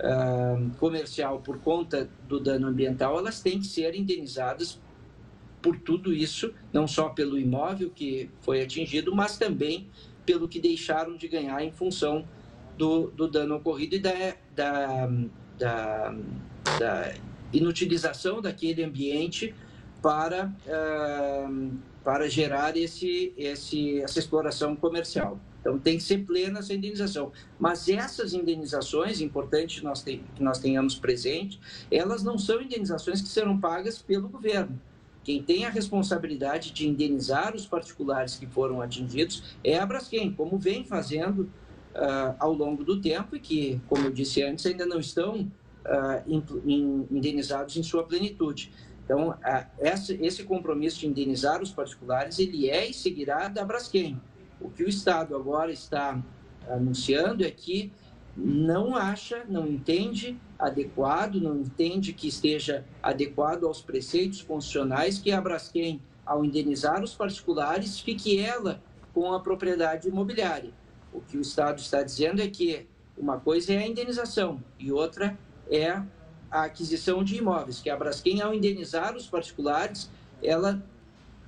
[SPEAKER 8] uh, comercial por conta do dano ambiental, elas têm que ser indenizadas por tudo isso, não só pelo imóvel que foi atingido, mas também pelo que deixaram de ganhar em função do, do dano ocorrido e da, da da, da inutilização daquele ambiente para, uh, para gerar esse, esse, essa exploração comercial. Então, tem que ser plena essa indenização. Mas essas indenizações, importante nós que nós tenhamos presente, elas não são indenizações que serão pagas pelo governo. Quem tem a responsabilidade de indenizar os particulares que foram atingidos é a Braskem, como vem fazendo uh, ao longo do tempo e que, como eu disse antes, ainda não estão uh, indenizados em sua plenitude. Então, uh, esse, esse compromisso de indenizar os particulares, ele é e seguirá da Braskem. O que o Estado agora está anunciando é que não acha, não entende adequado, não entende que esteja adequado aos preceitos constitucionais que a Braskem, ao indenizar os particulares, fique ela com a propriedade imobiliária. O que o Estado está dizendo é que uma coisa é a indenização e outra é a aquisição de imóveis, que a Braskem, ao indenizar os particulares, ela,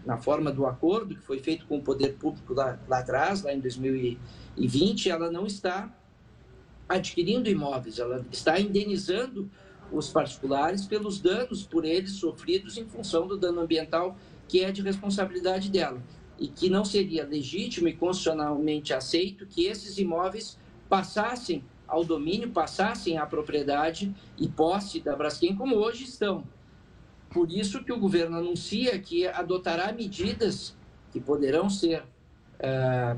[SPEAKER 8] na forma do acordo que foi feito com o poder público lá, lá atrás, lá em 2020, ela não está adquirindo imóveis, ela está indenizando os particulares pelos danos por eles sofridos em função do dano ambiental que é de responsabilidade dela e que não seria legítimo e constitucionalmente aceito que esses imóveis passassem ao domínio, passassem à propriedade e posse da Braskem, como hoje estão. Por isso que o governo anuncia que adotará medidas que poderão ser é,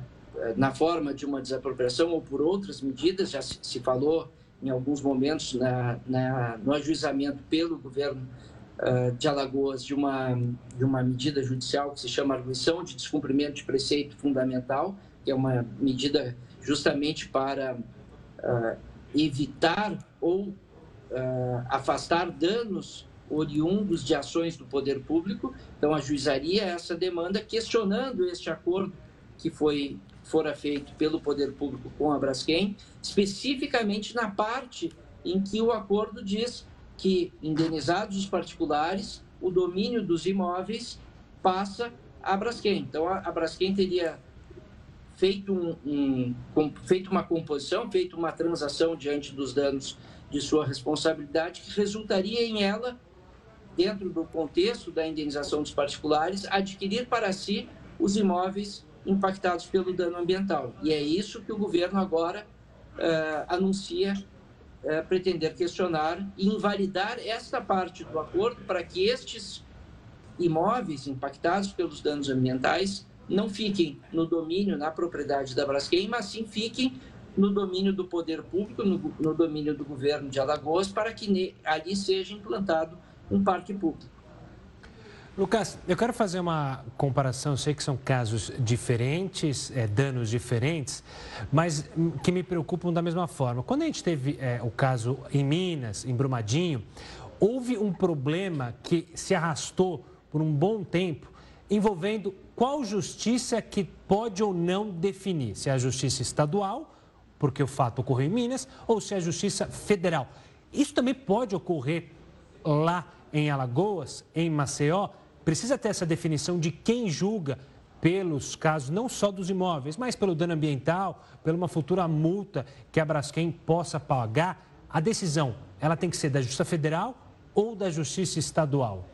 [SPEAKER 8] na forma de uma desapropriação ou por outras medidas, já se, falou em alguns momentos na, na, no ajuizamento pelo governo uh, de Alagoas de uma, de uma medida judicial que se chama arguição de descumprimento de preceito fundamental, que é uma medida justamente para uh, evitar ou uh, afastar danos oriundos de ações do poder público. Então, ajuizaria essa demanda questionando este acordo que foi fora feito pelo poder público com a Braskem, especificamente na parte em que o acordo diz que, indenizados os particulares, o domínio dos imóveis passa à Braskem. Então, a, Braskem teria feito, um, um, feito uma composição, feito uma transação diante dos danos de sua responsabilidade, que resultaria em ela, dentro do contexto da indenização dos particulares, adquirir para si os imóveis impactados pelo dano ambiental. E é isso que o governo agora uh, anuncia é, pretender questionar e invalidar esta parte do acordo para que estes imóveis impactados pelos danos ambientais não fiquem no domínio, na propriedade da Braskem, mas sim fiquem no domínio do poder público, no, no domínio do governo de Alagoas, para que ne, ali seja implantado um parque público.
[SPEAKER 2] Lucas, eu quero fazer uma comparação. Eu sei que são casos diferentes, é, danos diferentes, mas que me preocupam da mesma forma. Quando a gente teve é, o caso em Minas, em Brumadinho, houve um problema que se arrastou por um bom tempo envolvendo qual justiça que pode ou não definir se é a justiça estadual, porque o fato ocorreu em Minas, ou se é a justiça federal. Isso também pode ocorrer lá em Alagoas, em Maceió. Precisa ter essa definição de quem julga pelos casos não só dos imóveis, mas pelo dano ambiental, pela uma futura multa que a Braskem possa pagar. A decisão, ela tem que ser da Justiça Federal ou da Justiça Estadual?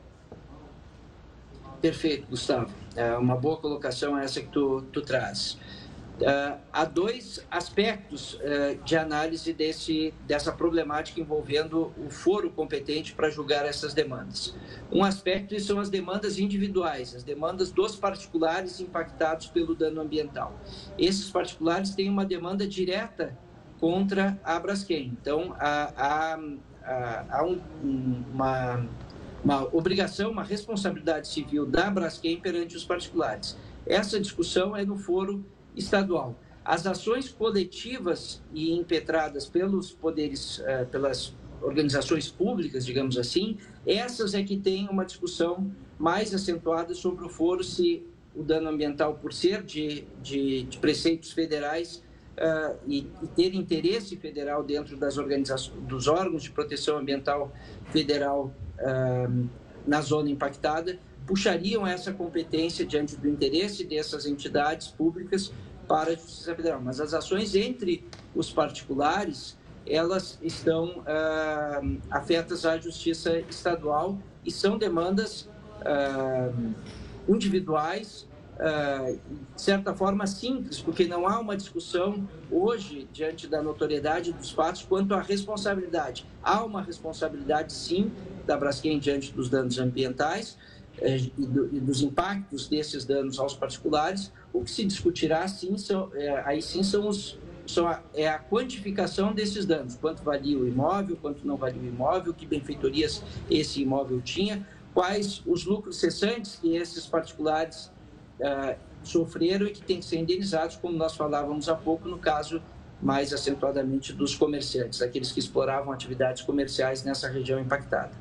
[SPEAKER 8] Perfeito, Gustavo. É uma boa colocação essa que tu, tu traz. Uh, há dois aspectos uh, de análise desse, dessa problemática envolvendo o foro competente para julgar essas demandas. Um aspecto são as demandas individuais, as demandas dos particulares impactados pelo dano ambiental. Esses particulares têm uma demanda direta contra a Braskem. Então, há, há, há, um, uma uma obrigação, uma responsabilidade civil da Braskem perante os particulares. Essa discussão é no foro estadual. As ações coletivas e impetradas pelos poderes, uh, pelas organizações públicas, digamos assim, essas é que têm uma discussão mais acentuada sobre o foro se o dano ambiental, por ser de, de, de preceitos federais uh, e, e, ter interesse federal dentro das organizações, dos órgãos de proteção ambiental federal na zona impactada, puxariam essa competência diante do interesse dessas entidades públicas para a Justiça Federal. Mas as ações entre os particulares, elas estão uh, afetas à Justiça Estadual e são demandas uh, individuais uh, de certa forma, simples, porque não há uma discussão hoje, diante da notoriedade dos fatos, quanto à responsabilidade. Há uma responsabilidade, sim, da Braskem diante dos danos ambientais eh, e, do, dos impactos desses danos aos particulares. O que se discutirá, sim, são, é, aí sim são os são a, é a quantificação desses danos, quanto valia o imóvel, quanto não valia o imóvel, que benfeitorias esse imóvel tinha, quais os lucros cessantes que esses particulares uh, sofreram e que têm que ser indenizados, como nós falávamos há pouco, no caso mais acentuadamente dos comerciantes, aqueles que exploravam atividades comerciais nessa região impactada.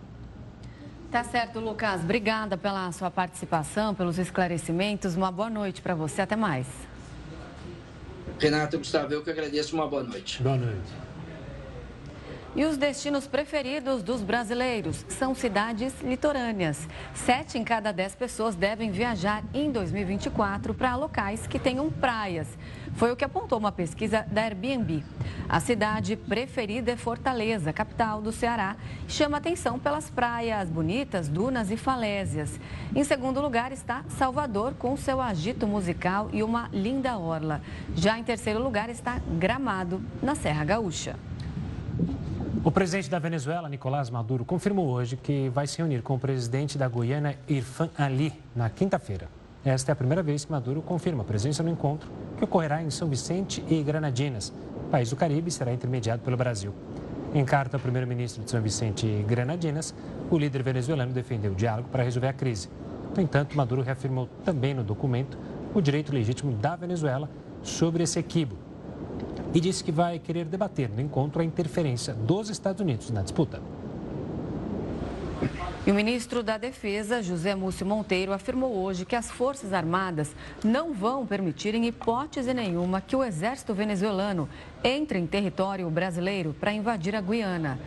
[SPEAKER 1] Tá certo, Lucas. Obrigada pela sua participação, pelos esclarecimentos. Uma boa noite para você. Até mais.
[SPEAKER 8] Renato Gustavo, eu que agradeço. Uma boa noite.
[SPEAKER 2] Boa noite.
[SPEAKER 1] E os destinos preferidos dos brasileiros são cidades litorâneas. Sete em cada dez pessoas devem viajar em 2024 para locais que tenham praias. Foi o que apontou uma pesquisa da Airbnb. A cidade preferida é Fortaleza, capital do Ceará. Chama atenção pelas praias bonitas, dunas e falésias. Em segundo lugar está Salvador, com seu agito musical e uma linda orla. Já em terceiro lugar está Gramado, na Serra Gaúcha.
[SPEAKER 2] O presidente da Venezuela, Nicolás Maduro, confirmou hoje que vai se reunir com o presidente da Guiana, Irfan Ali, na quinta-feira. Esta é a primeira vez que Maduro confirma a presença no encontro, que ocorrerá em São Vicente e Granadinas, país do Caribe, será intermediado pelo Brasil. Em carta ao primeiro-ministro de São Vicente e Granadinas, o líder venezuelano defendeu o diálogo para resolver a crise. No entanto, Maduro reafirmou também no documento o direito legítimo da Venezuela sobre esse equívoco e disse que vai querer debater no encontro a interferência dos Estados Unidos na disputa.
[SPEAKER 1] E o ministro da Defesa, José Múcio Monteiro, afirmou hoje que as Forças Armadas não vão permitir, em hipótese nenhuma, que o exército venezuelano entre em território brasileiro para invadir a Guiana.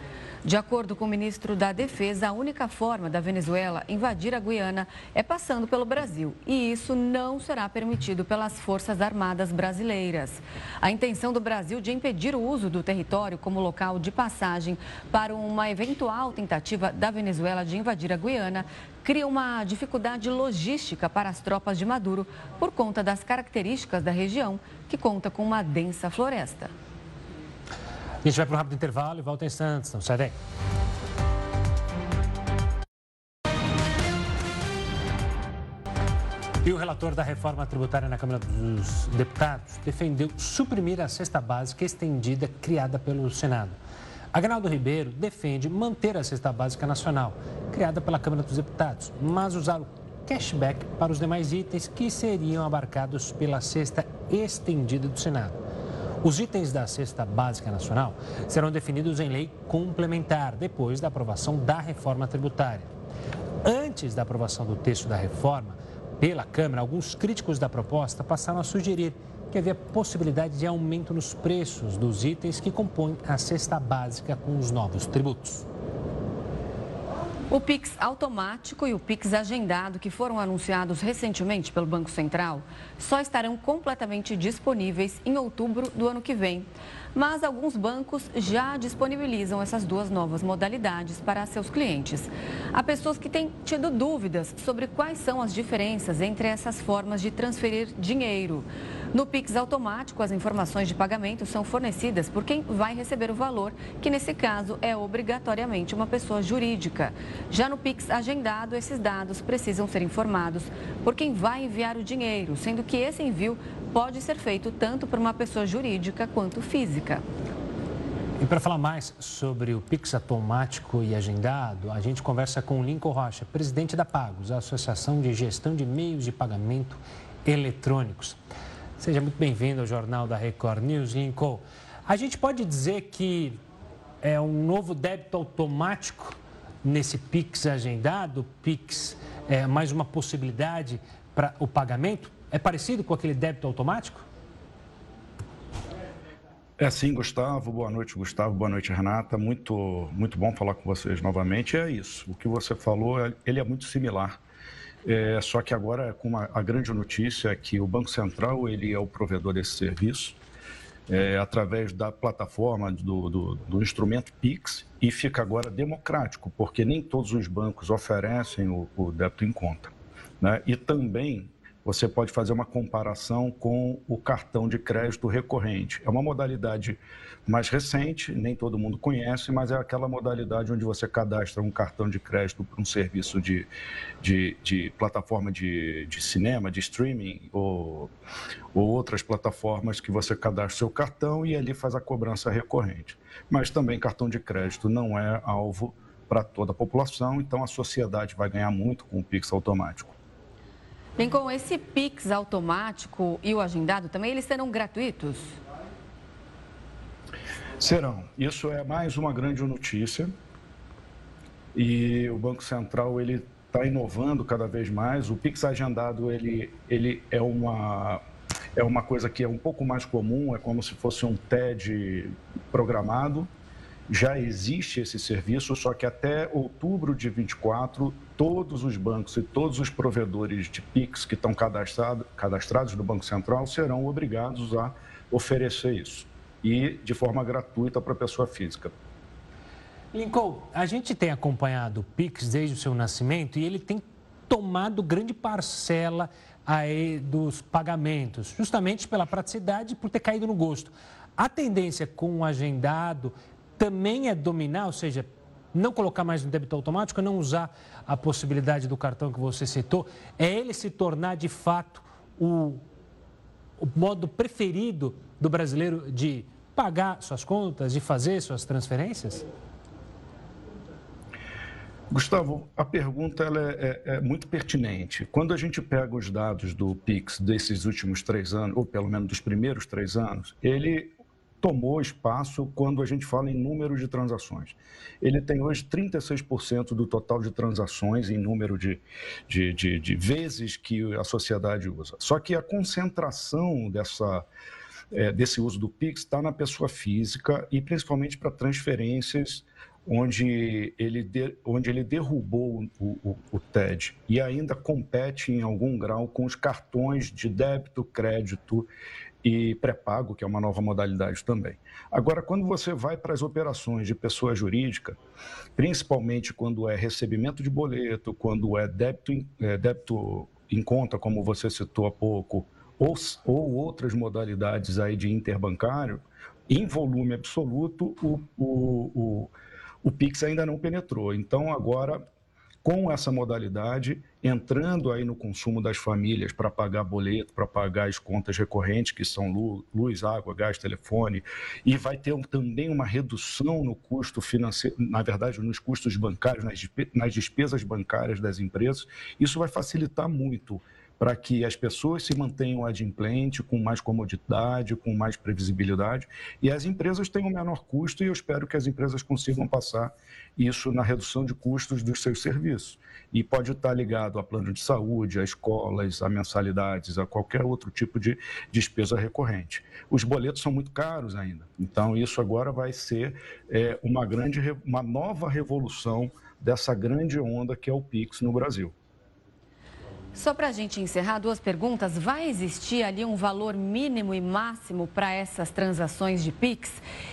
[SPEAKER 1] De acordo com o ministro da Defesa, a única forma da Venezuela invadir a Guiana é passando pelo Brasil. E isso não será permitido pelas Forças Armadas brasileiras. A intenção do Brasil de impedir o uso do território como local de passagem para uma eventual tentativa da Venezuela de invadir a Guiana cria uma dificuldade logística para as tropas de Maduro por conta das características da região, que conta com uma densa floresta.
[SPEAKER 2] A gente vai para um rápido intervalo e volta em instantes. Não sai daí. E o relator da reforma tributária na Câmara dos Deputados defendeu suprimir a cesta básica estendida criada pelo Senado. Agnaldo Ribeiro defende manter a cesta básica nacional, criada pela Câmara dos Deputados, mas usar o cashback para os demais itens que seriam abarcados pela cesta estendida do Senado. Os itens da cesta básica nacional serão definidos em lei complementar depois da aprovação da reforma tributária. Antes da aprovação do texto da reforma pela Câmara, alguns críticos da proposta passaram a sugerir que havia possibilidade de aumento nos preços dos itens que compõem a cesta básica com os novos tributos.
[SPEAKER 1] O Pix automático e o Pix agendado, que foram anunciados recentemente pelo Banco Central, só estarão completamente disponíveis em outubro do ano que vem mas alguns bancos já disponibilizam essas duas novas modalidades para seus clientes. Há pessoas que têm tido dúvidas sobre quais são as diferenças entre essas formas de transferir dinheiro. No Pix automático, as informações de pagamento são fornecidas por quem vai receber o valor, que nesse caso é obrigatoriamente uma pessoa jurídica. Já no Pix agendado, esses dados precisam ser informados por quem vai enviar o dinheiro, sendo que esse envio pode ser feito tanto por uma pessoa jurídica quanto física.
[SPEAKER 2] E para falar mais sobre o Pix automático e agendado, a gente conversa com Lincoln Rocha, presidente da Pagos, a Associação de Gestão de Meios de Pagamento Eletrônicos. Seja muito bem-vindo ao Jornal da Record News, Lincoln. A gente pode dizer que é um novo débito automático nesse Pix agendado, Pix é mais uma possibilidade para o pagamento? É parecido com aquele débito automático?
[SPEAKER 9] É sim, Gustavo. Boa noite, Gustavo. Boa noite, Renata. Muito, muito bom falar com vocês novamente. É isso. O que você falou, ele é muito similar. É, só que agora, com uma, a grande notícia é que o Banco Central ele é o provedor desse serviço é, através da plataforma do, do, do, instrumento Pix e fica agora democrático, porque nem todos os bancos oferecem o, o débito em conta. Né? E também você pode fazer uma comparação com o cartão de crédito recorrente. É uma modalidade mais recente, nem todo mundo conhece, mas é aquela modalidade onde você cadastra um cartão de crédito para um serviço de, de, de plataforma de, de, cinema, de streaming ou, ou outras plataformas que você cadastra seu cartão e ali faz a cobrança recorrente. Mas também cartão de crédito não é alvo para toda a população, então a sociedade vai ganhar muito com o Pix automático.
[SPEAKER 1] Com esse Pix automático e o agendado também, eles serão gratuitos?
[SPEAKER 9] Serão. Isso é mais uma grande notícia. E o Banco Central ele está inovando cada vez mais. O Pix agendado ele, ele é uma é uma coisa que é um pouco mais comum. É como se fosse um TED programado. Já existe esse serviço, só que até outubro de 24 todos os bancos e todos os provedores de PIX que estão cadastrado, cadastrados no Banco Central serão obrigados a oferecer isso e de forma gratuita para a pessoa física.
[SPEAKER 2] Lincoln, a gente tem acompanhado o Pix desde o seu nascimento e ele tem tomado grande parcela aí dos pagamentos, justamente pela praticidade e por ter caído no gosto. A tendência com o agendado também é dominar, ou seja, não colocar mais no débito automático, não usar a possibilidade do cartão que você citou, é ele se tornar de fato o, o modo preferido do brasileiro de pagar suas contas, de fazer suas transferências?
[SPEAKER 9] Gustavo, a pergunta é, é, é, muito pertinente. Quando a gente pega os dados do PIX desses últimos três anos, ou pelo menos dos primeiros três anos, ele tomou espaço quando a gente fala em número de transações. Ele tem hoje 36% do total de transações em número de, de, de, de, vezes que a sociedade usa. Só que a concentração dessa, é, desse uso do Pix está na pessoa física e principalmente para transferências onde ele, de, onde ele derrubou o, o, o, TED e ainda compete em algum grau com os cartões de débito, crédito e pré-pago, que é uma nova modalidade também. Agora, quando você vai para as operações de pessoa jurídica, principalmente quando é recebimento de boleto, quando é débito, é, débito em conta, como você citou há pouco, ou, ou outras modalidades aí de interbancário, em volume absoluto, o, o, o, o PIX ainda não penetrou. Então, agora com essa modalidade, entrando aí no consumo das famílias para pagar boleto, para pagar as contas recorrentes, que são luz, água, gás, telefone, e vai ter também uma redução no custo financeiro, na verdade, nos custos bancários, nas despesas bancárias das empresas. Isso vai facilitar muito para que as pessoas se mantenham adimplente, com mais comodidade, com mais previsibilidade, e as empresas tenham menor custo, e eu espero que as empresas consigam passar isso na redução de custos dos seus serviços. E pode estar ligado a plano de saúde, a escolas, a mensalidades, a qualquer outro tipo de despesa recorrente. Os boletos são muito caros ainda, então isso agora vai ser é, uma, grande, uma nova revolução dessa grande onda que é o PIX no Brasil.
[SPEAKER 1] Só para a gente encerrar, duas perguntas. Vai existir ali um valor mínimo e máximo para essas transações de PIX?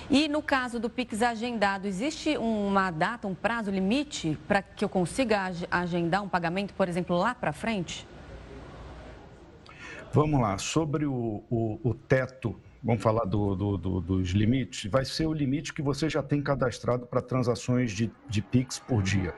[SPEAKER 1] E no caso do PIX agendado, existe uma data, um prazo limite para que eu consiga agendar um pagamento, por exemplo, lá para frente?
[SPEAKER 9] Vamos lá. Sobre o, o, o teto vamos falar do, do, do, dos limites, vai ser o limite que você já tem cadastrado para transações de, de PIX por dia.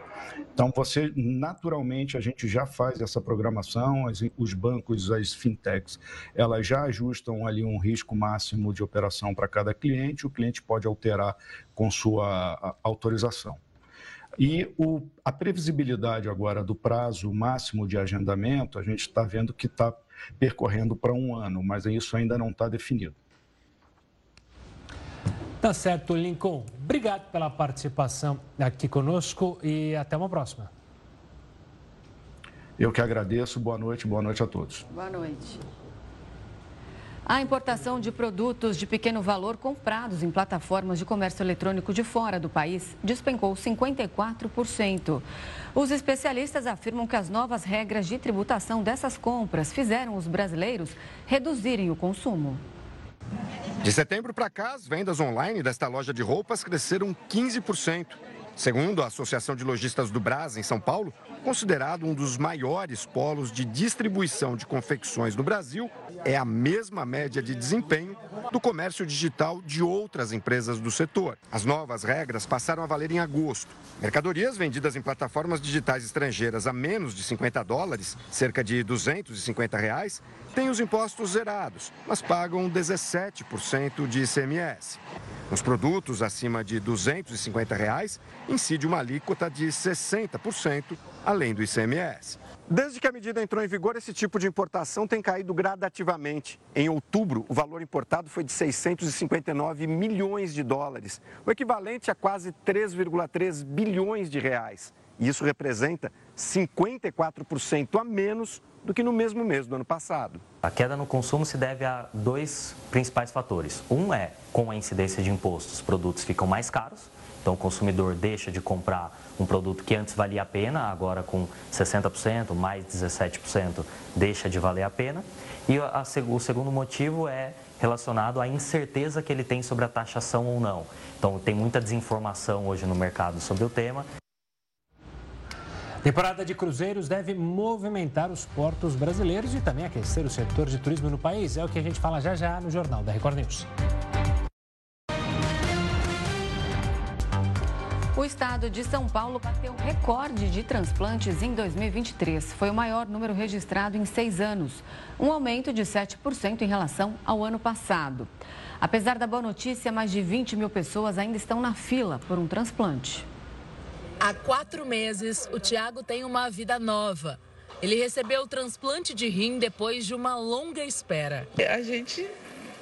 [SPEAKER 9] Então, você, naturalmente, a gente já faz essa programação, as, os bancos, as fintechs, elas já ajustam ali um risco máximo de operação para cada cliente, o cliente pode alterar com sua autorização. E o, a previsibilidade agora do prazo máximo de agendamento, a gente está vendo que está percorrendo para um ano, mas isso ainda não está definido.
[SPEAKER 2] Tá certo, Lincoln. Obrigado pela participação aqui conosco e até uma próxima.
[SPEAKER 9] Eu que agradeço. Boa noite, boa noite a todos.
[SPEAKER 1] Boa noite. A importação de produtos de pequeno valor comprados em plataformas de comércio eletrônico de fora do país despencou 54%. Os especialistas afirmam que as novas regras de tributação dessas compras fizeram os brasileiros reduzirem o consumo.
[SPEAKER 10] De setembro para cá, as vendas online desta loja de roupas cresceram 15%. Segundo a Associação de Lojistas do Brás, em São Paulo, considerado um dos maiores polos de distribuição de confecções no Brasil, é a mesma média de desempenho do comércio digital de outras empresas do setor. As novas regras passaram a valer em agosto. Mercadorias vendidas em plataformas digitais estrangeiras a menos de 50 dólares, cerca de 250 reais, têm os impostos zerados, mas pagam 17% de ICMS. Nos produtos acima de 250 reais, incide uma alíquota de 60%, além do ICMS. Desde que a medida entrou em vigor, esse tipo de importação tem caído gradativamente. Em outubro, o valor importado foi de 659 milhões de dólares, o equivalente a quase 3,3 bilhões de reais. E isso representa 54% a menos do que no mesmo mês do ano passado.
[SPEAKER 11] A queda no consumo se deve a dois principais fatores. Um é, com a incidência de impostos, os produtos ficam mais caros, então o consumidor deixa de comprar um produto que antes valia a pena, agora com 60%, mais 17%, deixa de valer a pena. E a, o segundo motivo é relacionado à incerteza que ele tem sobre a taxação ou não. Então tem muita desinformação hoje no mercado sobre o tema.
[SPEAKER 2] Temporada de cruzeiros deve movimentar os portos brasileiros e também aquecer o setor de turismo no país. É o que a gente fala já já no Jornal da Record News.
[SPEAKER 1] O estado de São Paulo bateu recorde de transplantes em 2023. Foi o maior número registrado em seis anos, um aumento de 7% em relação ao ano passado. Apesar da boa notícia, mais de 20 mil pessoas ainda estão na fila por um transplante.
[SPEAKER 12] Há quatro meses, o Tiago tem uma vida nova. Ele recebeu o transplante de rim depois de uma longa espera.
[SPEAKER 13] A gente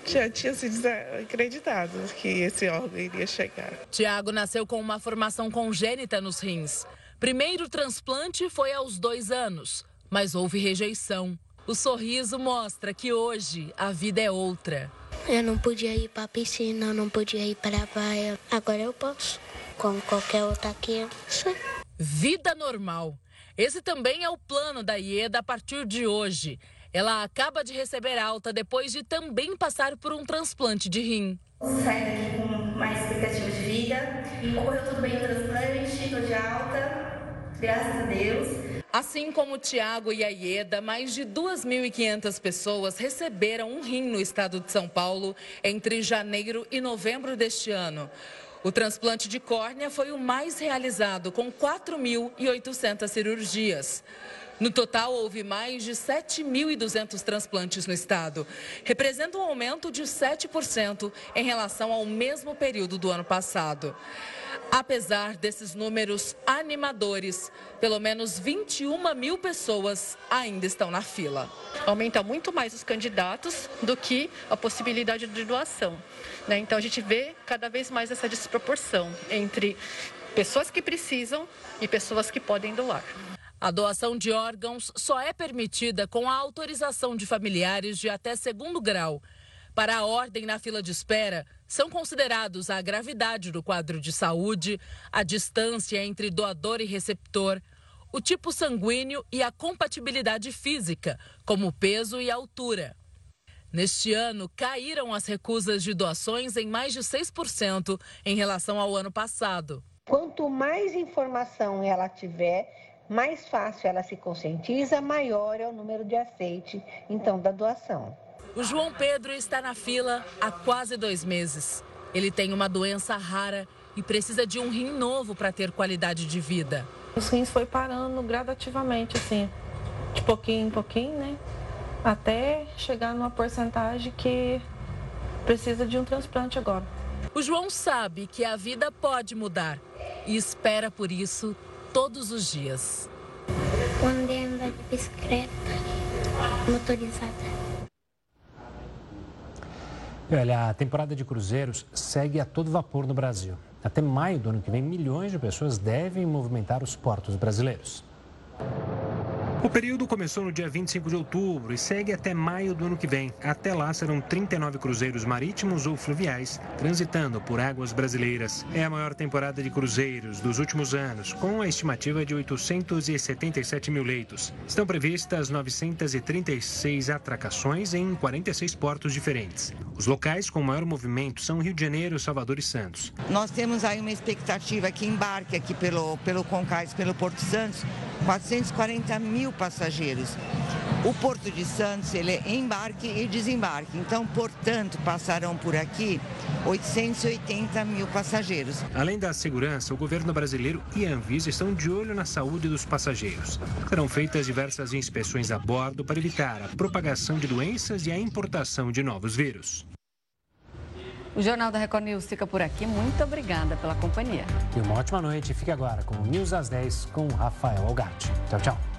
[SPEAKER 13] já tinha se desacreditado que esse órgão iria chegar.
[SPEAKER 12] Tiago nasceu com uma formação congênita nos rins. Primeiro transplante foi aos dois anos, mas houve rejeição. O sorriso mostra que hoje a vida é outra.
[SPEAKER 14] Eu não podia ir para a piscina, não podia ir para a praia. Agora eu posso como qualquer outra criança.
[SPEAKER 12] Vida normal. Esse também é o plano da IEDA a partir de hoje. Ela acaba de receber alta depois de também passar por um transplante de rim.
[SPEAKER 15] Saí daqui com mais expectativa de vida. Ocorreu tudo bem no transplante, estou de alta, graças a Deus.
[SPEAKER 12] Assim como o Tiago e a Ieda, mais de 2.500 pessoas receberam um rim no estado de São Paulo entre janeiro e novembro deste ano. O transplante de córnea foi o mais realizado, com 4.800 cirurgias. No total, houve mais de 7.200 transplantes no estado. Representa um aumento de 7% em relação ao mesmo período do ano passado. Apesar desses números animadores, pelo menos 21 mil pessoas ainda estão na fila.
[SPEAKER 16] Aumenta muito mais os candidatos do que a possibilidade de doação. Né? Então a gente vê cada vez mais essa desproporção entre pessoas que precisam e pessoas que podem doar.
[SPEAKER 12] A doação de órgãos só é permitida com a autorização de familiares de até segundo grau. Para a ordem na fila de espera, são considerados a gravidade do quadro de saúde, a distância entre doador e receptor, o tipo sanguíneo e a compatibilidade física, como peso e altura. Neste ano, caíram as recusas de doações em mais de 6% em relação ao ano passado.
[SPEAKER 17] Quanto mais informação ela tiver, mais fácil ela se conscientiza, maior é o número de aceite, então, da doação.
[SPEAKER 12] O João Pedro está na fila há quase dois meses. Ele tem uma doença rara e precisa de um rim novo para ter qualidade de vida.
[SPEAKER 18] Os rins foi parando gradativamente, assim, de pouquinho em pouquinho, né? Até chegar numa porcentagem que precisa de um transplante agora.
[SPEAKER 12] O João sabe que a vida pode mudar e espera por isso todos os dias.
[SPEAKER 14] Quando anda de bicicleta motorizada.
[SPEAKER 2] olha, a temporada de cruzeiros segue a todo vapor no Brasil. Até maio do ano que vem, milhões de pessoas devem movimentar os portos brasileiros. O período começou no dia 25 de outubro e segue até maio do ano que vem. Até lá serão 39 cruzeiros marítimos ou fluviais transitando por águas brasileiras. É a maior temporada de cruzeiros dos últimos anos, com a estimativa de 877 mil leitos. Estão previstas 936 atracações em 46 portos diferentes. Os locais com maior movimento são Rio de Janeiro, Salvador e Santos.
[SPEAKER 19] Nós temos aí uma expectativa que embarque aqui pelo, pelo Concais, pelo Porto Santos, 440 mil passageiros. O Porto de Santos, ele é embarque e desembarque. Então, portanto, passarão por aqui 880 mil passageiros.
[SPEAKER 2] Além da segurança, o governo brasileiro e a Anvisa estão de olho na saúde dos passageiros. Serão feitas diversas inspeções a bordo para evitar a propagação de doenças e a importação de novos vírus.
[SPEAKER 1] O Jornal da Record News fica por aqui. Muito obrigada pela companhia.
[SPEAKER 2] E uma ótima noite. Fique agora com o News às 10 com Rafael Algatti. Tchau, tchau.